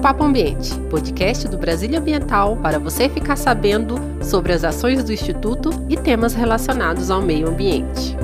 Papo Ambiente, podcast do Brasília Ambiental para você ficar sabendo sobre as ações do Instituto e temas relacionados ao meio ambiente.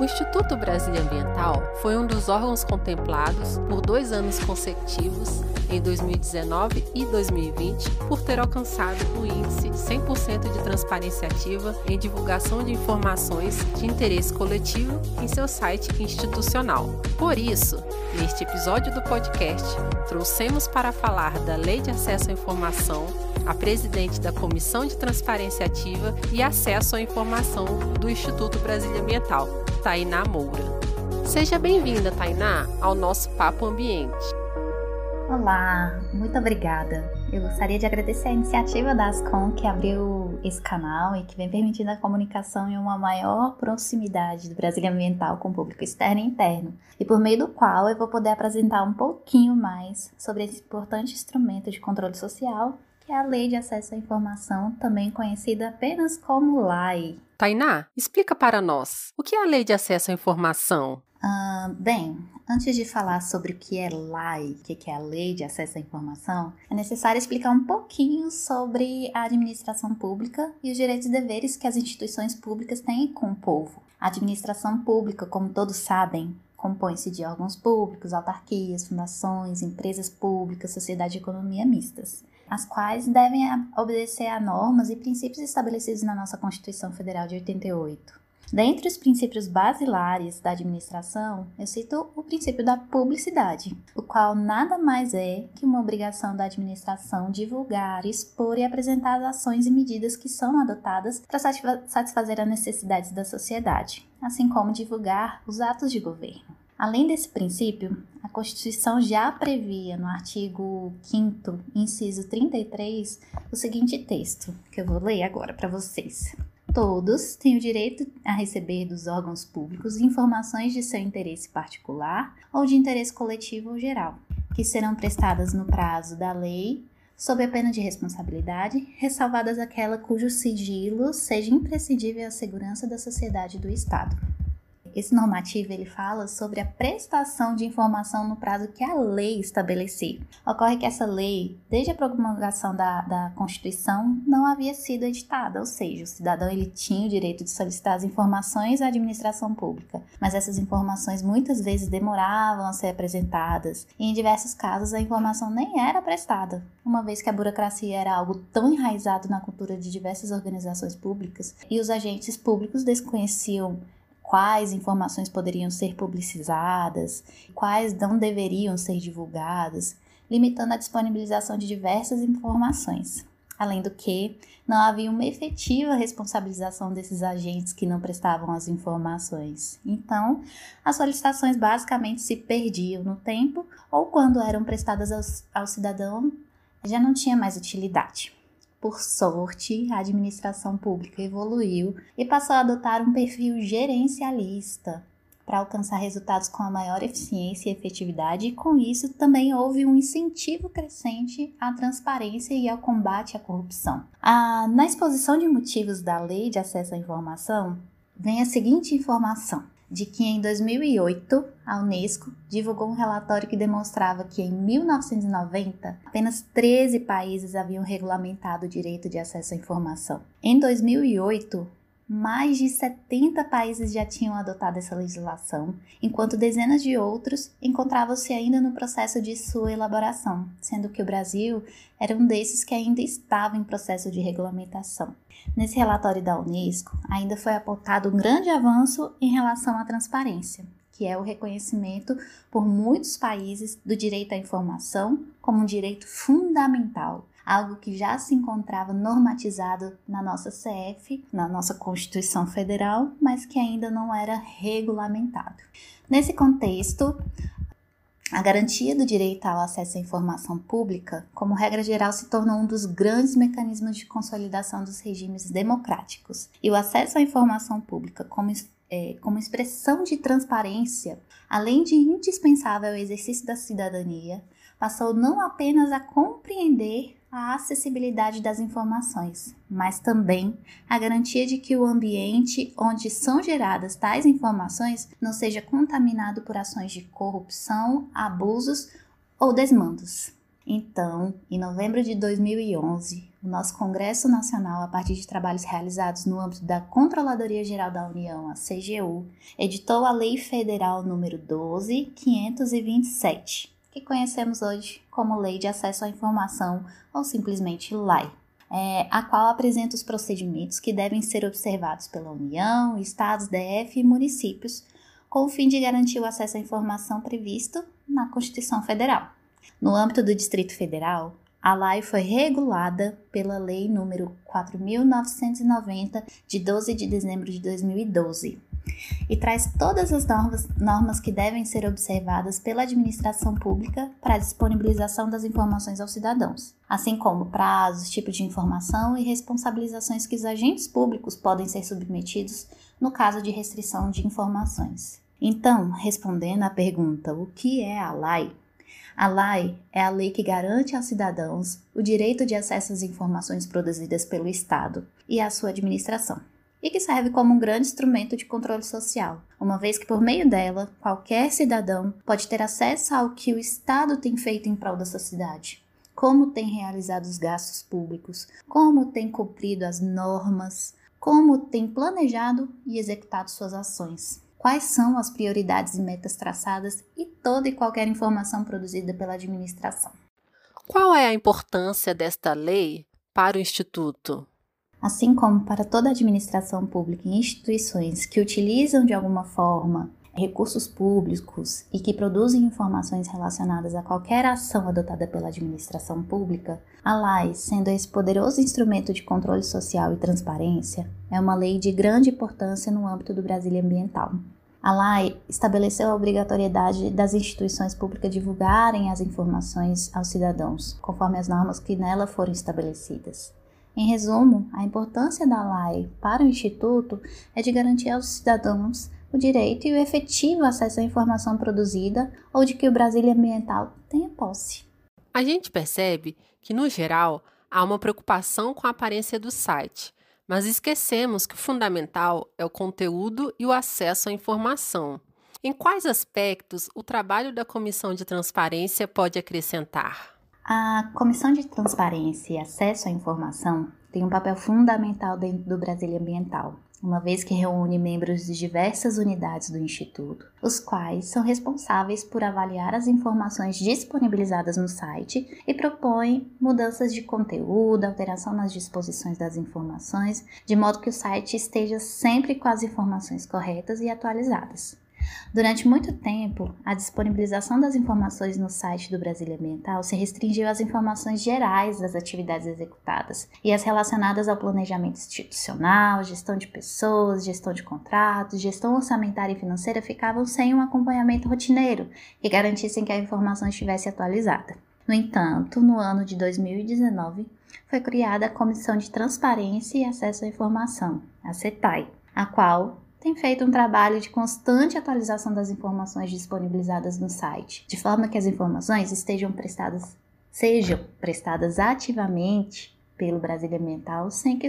O Instituto Brasília Ambiental foi um dos órgãos contemplados por dois anos consecutivos, em 2019 e 2020, por ter alcançado o índice de 100% de transparência ativa em divulgação de informações de interesse coletivo em seu site institucional. Por isso, neste episódio do podcast, trouxemos para falar da Lei de Acesso à Informação a presidente da Comissão de Transparência Ativa e Acesso à Informação do Instituto Brasília Ambiental, Tainá Moura. Seja bem-vinda, Tainá, ao nosso Papo Ambiente. Olá, muito obrigada. Eu gostaria de agradecer a iniciativa da Ascom que abriu esse canal e que vem permitindo a comunicação em uma maior proximidade do Brasília Ambiental com o público externo e interno, e por meio do qual eu vou poder apresentar um pouquinho mais sobre esse importante instrumento de controle social que é a Lei de Acesso à Informação, também conhecida apenas como LAI. Tainá, explica para nós, o que é a Lei de Acesso à Informação? Uh, bem, antes de falar sobre o que é LAI, o que é a Lei de Acesso à Informação, é necessário explicar um pouquinho sobre a administração pública e os direitos e deveres que as instituições públicas têm com o povo. A administração pública, como todos sabem, compõe-se de órgãos públicos, autarquias, fundações, empresas públicas, sociedade de economia mistas as quais devem obedecer a normas e princípios estabelecidos na nossa Constituição Federal de 88. Dentre os princípios basilares da administração, eu cito o princípio da publicidade, o qual nada mais é que uma obrigação da administração divulgar, expor e apresentar as ações e medidas que são adotadas para satisfazer as necessidades da sociedade, assim como divulgar os atos de governo. Além desse princípio, a Constituição já previa no artigo 5, inciso 33, o seguinte texto, que eu vou ler agora para vocês. Todos têm o direito a receber dos órgãos públicos informações de seu interesse particular ou de interesse coletivo ou geral, que serão prestadas no prazo da lei, sob a pena de responsabilidade, ressalvadas aquela cujo sigilo seja imprescindível à segurança da sociedade e do Estado. Esse normativo ele fala sobre a prestação de informação no prazo que a lei estabelecer. Ocorre que essa lei, desde a promulgação da, da Constituição, não havia sido editada, ou seja, o cidadão ele tinha o direito de solicitar as informações à administração pública, mas essas informações muitas vezes demoravam a ser apresentadas e em diversos casos a informação nem era prestada, uma vez que a burocracia era algo tão enraizado na cultura de diversas organizações públicas e os agentes públicos desconheciam quais informações poderiam ser publicizadas, quais não deveriam ser divulgadas, limitando a disponibilização de diversas informações. Além do que, não havia uma efetiva responsabilização desses agentes que não prestavam as informações. Então, as solicitações basicamente se perdiam no tempo ou, quando eram prestadas ao, ao cidadão, já não tinha mais utilidade. Por sorte, a administração pública evoluiu e passou a adotar um perfil gerencialista para alcançar resultados com a maior eficiência e efetividade, e com isso também houve um incentivo crescente à transparência e ao combate à corrupção. Ah, na exposição de motivos da Lei de Acesso à Informação, vem a seguinte informação: de que em 2008 a Unesco divulgou um relatório que demonstrava que em 1990 apenas 13 países haviam regulamentado o direito de acesso à informação. Em 2008, mais de 70 países já tinham adotado essa legislação, enquanto dezenas de outros encontravam-se ainda no processo de sua elaboração, sendo que o Brasil era um desses que ainda estava em processo de regulamentação. Nesse relatório da Unesco, ainda foi apontado um grande avanço em relação à transparência, que é o reconhecimento por muitos países do direito à informação como um direito fundamental algo que já se encontrava normatizado na nossa CF, na nossa Constituição Federal, mas que ainda não era regulamentado. Nesse contexto, a garantia do direito ao acesso à informação pública, como regra geral, se tornou um dos grandes mecanismos de consolidação dos regimes democráticos. E o acesso à informação pública, como, é, como expressão de transparência, além de indispensável ao exercício da cidadania, passou não apenas a compreender a acessibilidade das informações, mas também a garantia de que o ambiente onde são geradas tais informações não seja contaminado por ações de corrupção, abusos ou desmandos. Então, em novembro de 2011, o nosso Congresso Nacional, a partir de trabalhos realizados no âmbito da Controladoria Geral da União, a CGU, editou a Lei Federal número 12527, que conhecemos hoje como Lei de Acesso à Informação ou simplesmente LAI, é, a qual apresenta os procedimentos que devem ser observados pela União, Estados, DF e municípios, com o fim de garantir o acesso à informação previsto na Constituição Federal. No âmbito do Distrito Federal, a lei foi regulada pela Lei número 4.990, de 12 de dezembro de 2012, e traz todas as normas, normas que devem ser observadas pela administração pública para a disponibilização das informações aos cidadãos, assim como prazos, tipo de informação e responsabilizações que os agentes públicos podem ser submetidos no caso de restrição de informações. Então, respondendo à pergunta o que é a lei, a lei é a lei que garante aos cidadãos o direito de acesso às informações produzidas pelo Estado e à sua administração, e que serve como um grande instrumento de controle social, uma vez que por meio dela qualquer cidadão pode ter acesso ao que o Estado tem feito em prol da sociedade, como tem realizado os gastos públicos, como tem cumprido as normas, como tem planejado e executado suas ações quais são as prioridades e metas traçadas e toda e qualquer informação produzida pela administração. Qual é a importância desta lei para o Instituto? Assim como para toda administração pública e instituições que utilizam de alguma forma recursos públicos e que produzem informações relacionadas a qualquer ação adotada pela administração pública, a lei, sendo esse poderoso instrumento de controle social e transparência, é uma lei de grande importância no âmbito do Brasil ambiental. A lei estabeleceu a obrigatoriedade das instituições públicas divulgarem as informações aos cidadãos, conforme as normas que nela foram estabelecidas. Em resumo, a importância da lei para o Instituto é de garantir aos cidadãos o direito e o efetivo acesso à informação produzida ou de que o Brasília Ambiental tenha posse. A gente percebe que, no geral, há uma preocupação com a aparência do site, mas esquecemos que o fundamental é o conteúdo e o acesso à informação. Em quais aspectos o trabalho da Comissão de Transparência pode acrescentar? A Comissão de Transparência e Acesso à Informação tem um papel fundamental dentro do Brasília Ambiental, uma vez que reúne membros de diversas unidades do Instituto, os quais são responsáveis por avaliar as informações disponibilizadas no site e propõem mudanças de conteúdo, alteração nas disposições das informações, de modo que o site esteja sempre com as informações corretas e atualizadas. Durante muito tempo, a disponibilização das informações no site do Brasília Ambiental se restringiu às informações gerais das atividades executadas e as relacionadas ao planejamento institucional, gestão de pessoas, gestão de contratos, gestão orçamentária e financeira ficavam sem um acompanhamento rotineiro que garantissem que a informação estivesse atualizada. No entanto, no ano de 2019, foi criada a Comissão de Transparência e Acesso à Informação, a CETAI, a qual tem feito um trabalho de constante atualização das informações disponibilizadas no site, de forma que as informações estejam prestadas, sejam prestadas ativamente pelo Brasília Ambiental sem que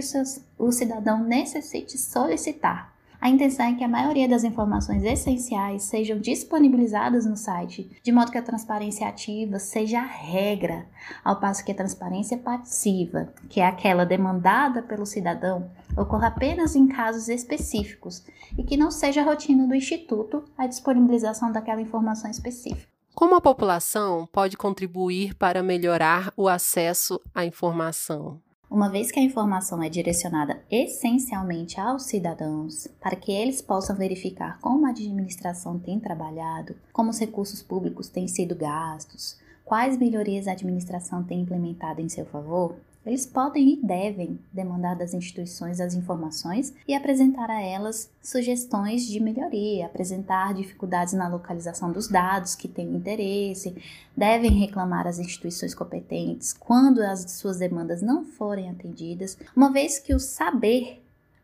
o cidadão necessite solicitar. A intenção é que a maioria das informações essenciais sejam disponibilizadas no site, de modo que a transparência ativa seja a regra, ao passo que a transparência passiva, que é aquela demandada pelo cidadão, ocorra apenas em casos específicos e que não seja rotina do Instituto a disponibilização daquela informação específica. Como a população pode contribuir para melhorar o acesso à informação? uma vez que a informação é direcionada essencialmente aos cidadãos, para que eles possam verificar como a administração tem trabalhado, como os recursos públicos têm sido gastos, quais melhorias a administração tem implementado em seu favor, eles podem e devem demandar das instituições as informações e apresentar a elas sugestões de melhoria, apresentar dificuldades na localização dos dados que têm interesse, devem reclamar às instituições competentes quando as suas demandas não forem atendidas, uma vez que o saber,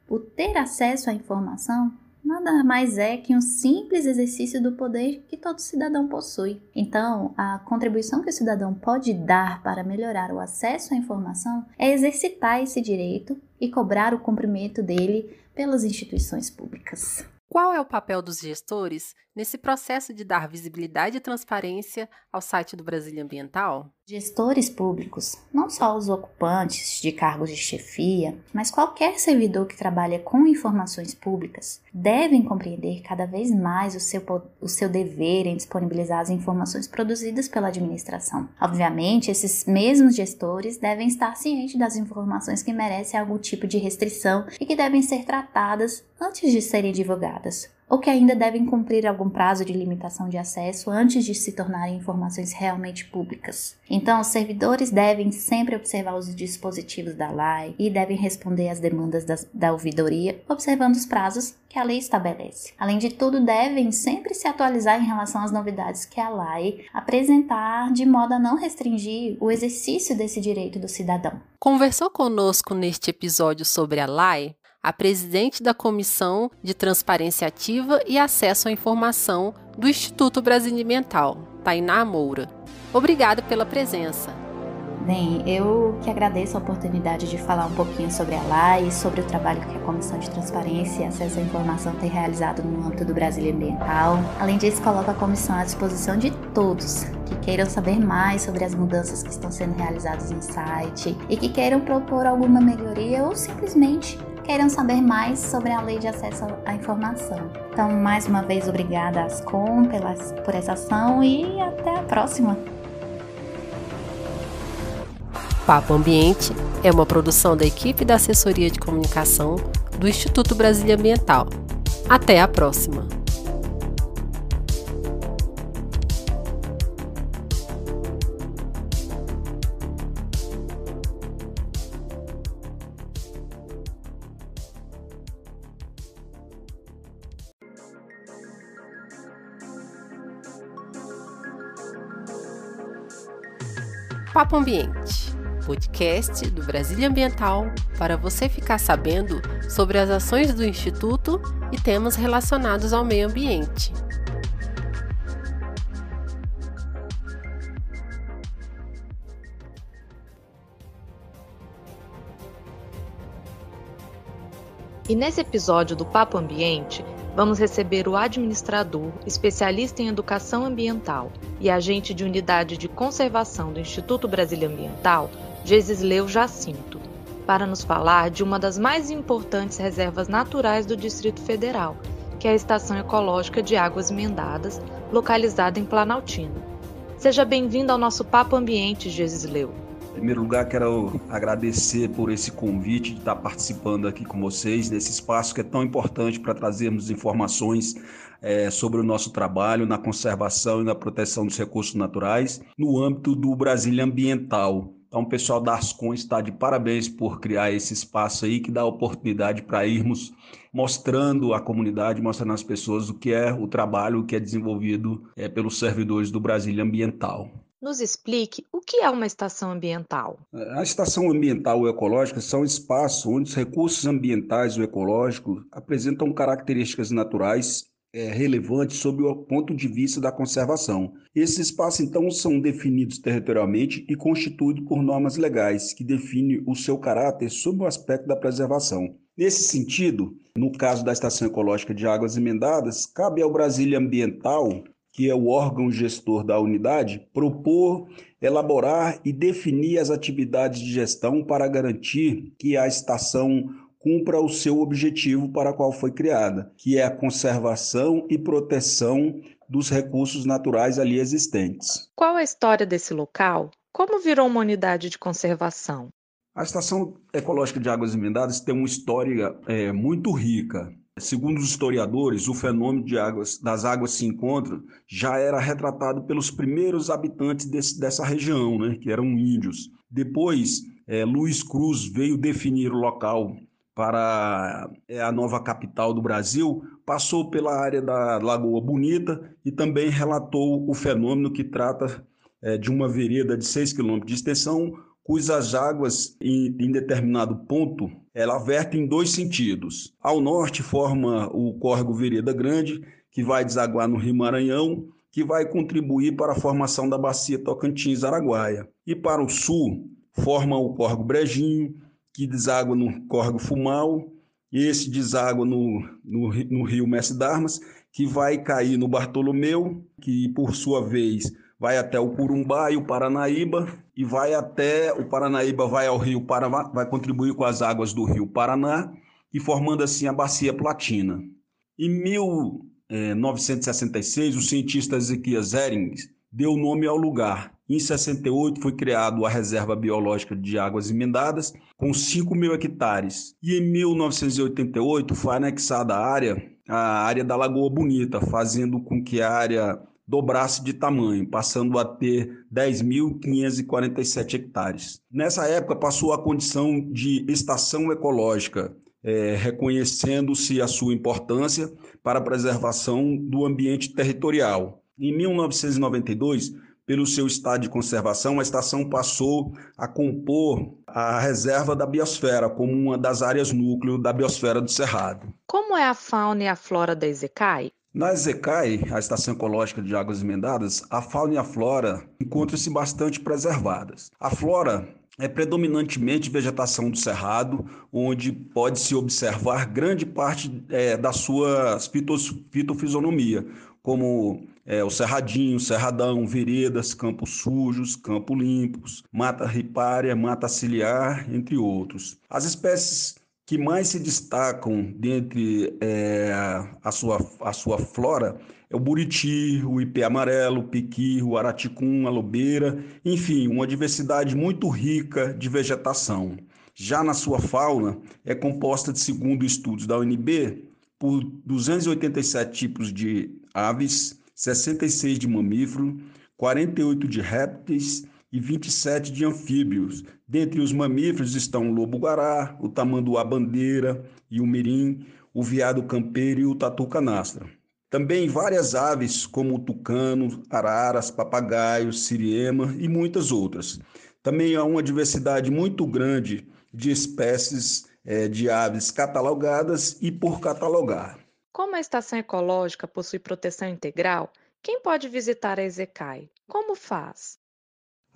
o ter acesso à informação, nada mais é que um simples exercício do poder que todo cidadão possui. Então, a contribuição que o cidadão pode dar para melhorar o acesso à informação é exercitar esse direito e cobrar o cumprimento dele pelas instituições públicas. Qual é o papel dos gestores nesse processo de dar visibilidade e transparência ao site do Brasília Ambiental? Gestores públicos, não só os ocupantes de cargos de chefia, mas qualquer servidor que trabalha com informações públicas, devem compreender cada vez mais o seu, o seu dever em disponibilizar as informações produzidas pela administração. Obviamente, esses mesmos gestores devem estar cientes das informações que merecem algum tipo de restrição e que devem ser tratadas antes de serem divulgadas ou que ainda devem cumprir algum prazo de limitação de acesso antes de se tornarem informações realmente públicas. Então, os servidores devem sempre observar os dispositivos da lei e devem responder às demandas da, da ouvidoria, observando os prazos que a lei estabelece. Além de tudo, devem sempre se atualizar em relação às novidades que a lei apresentar, de modo a não restringir o exercício desse direito do cidadão. Conversou conosco neste episódio sobre a lei a presidente da Comissão de Transparência Ativa e Acesso à Informação do Instituto Brasilimental, Tainá Moura. Obrigada pela presença. Bem, eu que agradeço a oportunidade de falar um pouquinho sobre a LAI e sobre o trabalho que a Comissão de Transparência e Acesso à Informação tem realizado no âmbito do Brasil Ambiental. Além disso, coloco a comissão à disposição de todos que queiram saber mais sobre as mudanças que estão sendo realizadas no site e que queiram propor alguma melhoria ou simplesmente queiram saber mais sobre a lei de acesso à informação. Então, mais uma vez, obrigada Ascom pela, por essa ação e até a próxima. Papo Ambiente é uma produção da equipe da Assessoria de Comunicação do Instituto Brasília Ambiental. Até a próxima! Papo Ambiente, podcast do Brasília Ambiental para você ficar sabendo sobre as ações do Instituto e temas relacionados ao meio ambiente. E nesse episódio do Papo Ambiente, vamos receber o administrador, especialista em educação ambiental e agente de unidade de conservação do Instituto Brasília Ambiental, Gesisleu Jacinto, para nos falar de uma das mais importantes reservas naturais do Distrito Federal, que é a Estação Ecológica de Águas Emendadas, localizada em Planaltina. Seja bem-vindo ao nosso Papo Ambiente, Gesisleu. Primeiro lugar, quero agradecer por esse convite de estar participando aqui com vocês nesse espaço que é tão importante para trazermos informações é, sobre o nosso trabalho na conservação e na proteção dos recursos naturais no âmbito do Brasília Ambiental. Então, o pessoal da Ascom está de parabéns por criar esse espaço aí que dá oportunidade para irmos mostrando à comunidade, mostrando às pessoas o que é o trabalho que é desenvolvido é, pelos servidores do Brasília Ambiental. Nos explique o que é uma estação ambiental. A estação ambiental ou ecológica são espaços onde os recursos ambientais ou ecológicos apresentam características naturais é, relevantes sob o ponto de vista da conservação. Esses espaços, então, são definidos territorialmente e constituídos por normas legais que definem o seu caráter sob o aspecto da preservação. Nesse sentido, no caso da Estação Ecológica de Águas Emendadas, cabe ao Brasília Ambiental que é o órgão gestor da unidade, propor, elaborar e definir as atividades de gestão para garantir que a estação cumpra o seu objetivo para qual foi criada, que é a conservação e proteção dos recursos naturais ali existentes. Qual a história desse local? Como virou uma unidade de conservação? A Estação Ecológica de Águas Emendadas tem uma história é, muito rica. Segundo os historiadores, o fenômeno águas, das águas se encontram já era retratado pelos primeiros habitantes desse, dessa região, né, que eram índios. Depois, é, Luiz Cruz veio definir o local para é, a nova capital do Brasil, passou pela área da Lagoa Bonita e também relatou o fenômeno que trata é, de uma vereda de 6 quilômetros de extensão cujas águas em, em determinado ponto ela verte em dois sentidos. Ao norte forma o córrego Vereda Grande, que vai desaguar no Rio Maranhão, que vai contribuir para a formação da bacia Tocantins-Araguaia. E para o sul forma o córrego Brejinho, que deságua no córrego Fumal, e esse deságua no, no, no rio Mestre Darmas, que vai cair no Bartolomeu, que por sua vez vai até o Curumbá e o Paranaíba e vai até o Paranaíba vai ao Rio Paraná, vai contribuir com as águas do Rio Paraná e formando assim a bacia Platina. Em 1966, o cientista Ezequias Erings deu nome ao lugar. Em 68 foi criado a Reserva Biológica de Águas Emendadas, com 5 mil hectares. E em 1988 foi anexada a área, a área da Lagoa Bonita, fazendo com que a área dobrasse de tamanho, passando a ter 10.547 hectares. Nessa época passou a condição de estação ecológica, é, reconhecendo-se a sua importância para a preservação do ambiente territorial. Em 1992, pelo seu estado de conservação, a estação passou a compor a reserva da biosfera como uma das áreas núcleo da biosfera do Cerrado. Como é a fauna e a flora da Ezecai? Na Ezecai, a Estação Ecológica de Águas Emendadas, a fauna e a flora encontram-se bastante preservadas. A flora é predominantemente vegetação do cerrado, onde pode-se observar grande parte é, da sua fitofisionomia, como é, o cerradinho, cerradão, veredas, campos sujos, campos limpos, mata ripária, mata ciliar, entre outros. As espécies que mais se destacam dentre é, a, sua, a sua flora é o buriti, o ipê amarelo, o piqui, o araticum, a lobeira, enfim, uma diversidade muito rica de vegetação. Já na sua fauna, é composta, de segundo estudos da UNB, por 287 tipos de aves, 66 de mamífero, 48 de répteis e 27 de anfíbios. Dentre os mamíferos estão o lobo-guará, o tamanduá-bandeira e o mirim, o veado campeiro e o tatu-canastra. Também várias aves, como o tucano, araras, papagaios, siriema e muitas outras. Também há uma diversidade muito grande de espécies é, de aves catalogadas e por catalogar. Como a estação ecológica possui proteção integral, quem pode visitar a EZECAI? Como faz?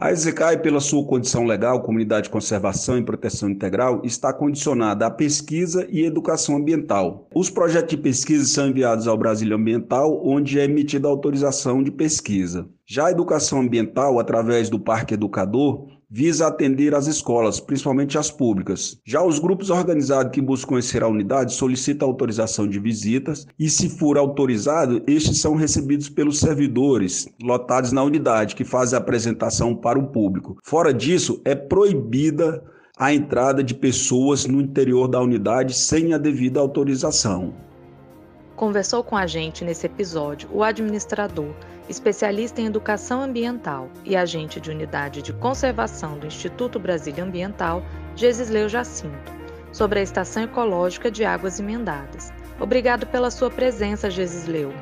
A EZECAI, pela sua condição legal, Comunidade de Conservação e Proteção Integral, está condicionada à pesquisa e educação ambiental. Os projetos de pesquisa são enviados ao Brasil Ambiental, onde é emitida a autorização de pesquisa. Já a educação ambiental, através do Parque Educador, visa atender as escolas, principalmente as públicas. Já os grupos organizados que buscam conhecer a unidade solicitam autorização de visitas e, se for autorizado, estes são recebidos pelos servidores lotados na unidade, que fazem a apresentação para o público. Fora disso, é proibida a entrada de pessoas no interior da unidade sem a devida autorização. Conversou com a gente nesse episódio o administrador, especialista em educação ambiental e agente de unidade de conservação do Instituto Brasília Ambiental, Gesisleu Jacinto, sobre a Estação Ecológica de Águas Emendadas. Obrigado pela sua presença, Gesisleu.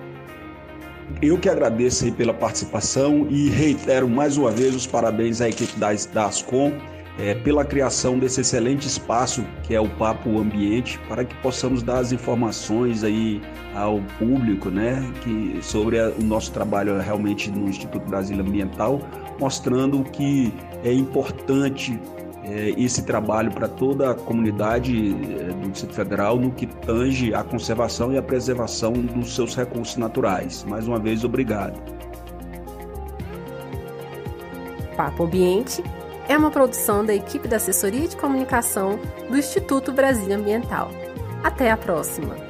Eu que agradeço pela participação e reitero mais uma vez os parabéns à equipe da, da é, pela criação desse excelente espaço que é o Papo Ambiente, para que possamos dar as informações aí ao público, né, que sobre a, o nosso trabalho realmente no Instituto Brasil Ambiental, mostrando que é importante é, esse trabalho para toda a comunidade é, do Distrito Federal no que tange a conservação e a preservação dos seus recursos naturais. Mais uma vez, obrigado. Papo Ambiente é uma produção da equipe da Assessoria de Comunicação do Instituto Brasil Ambiental. Até a próxima!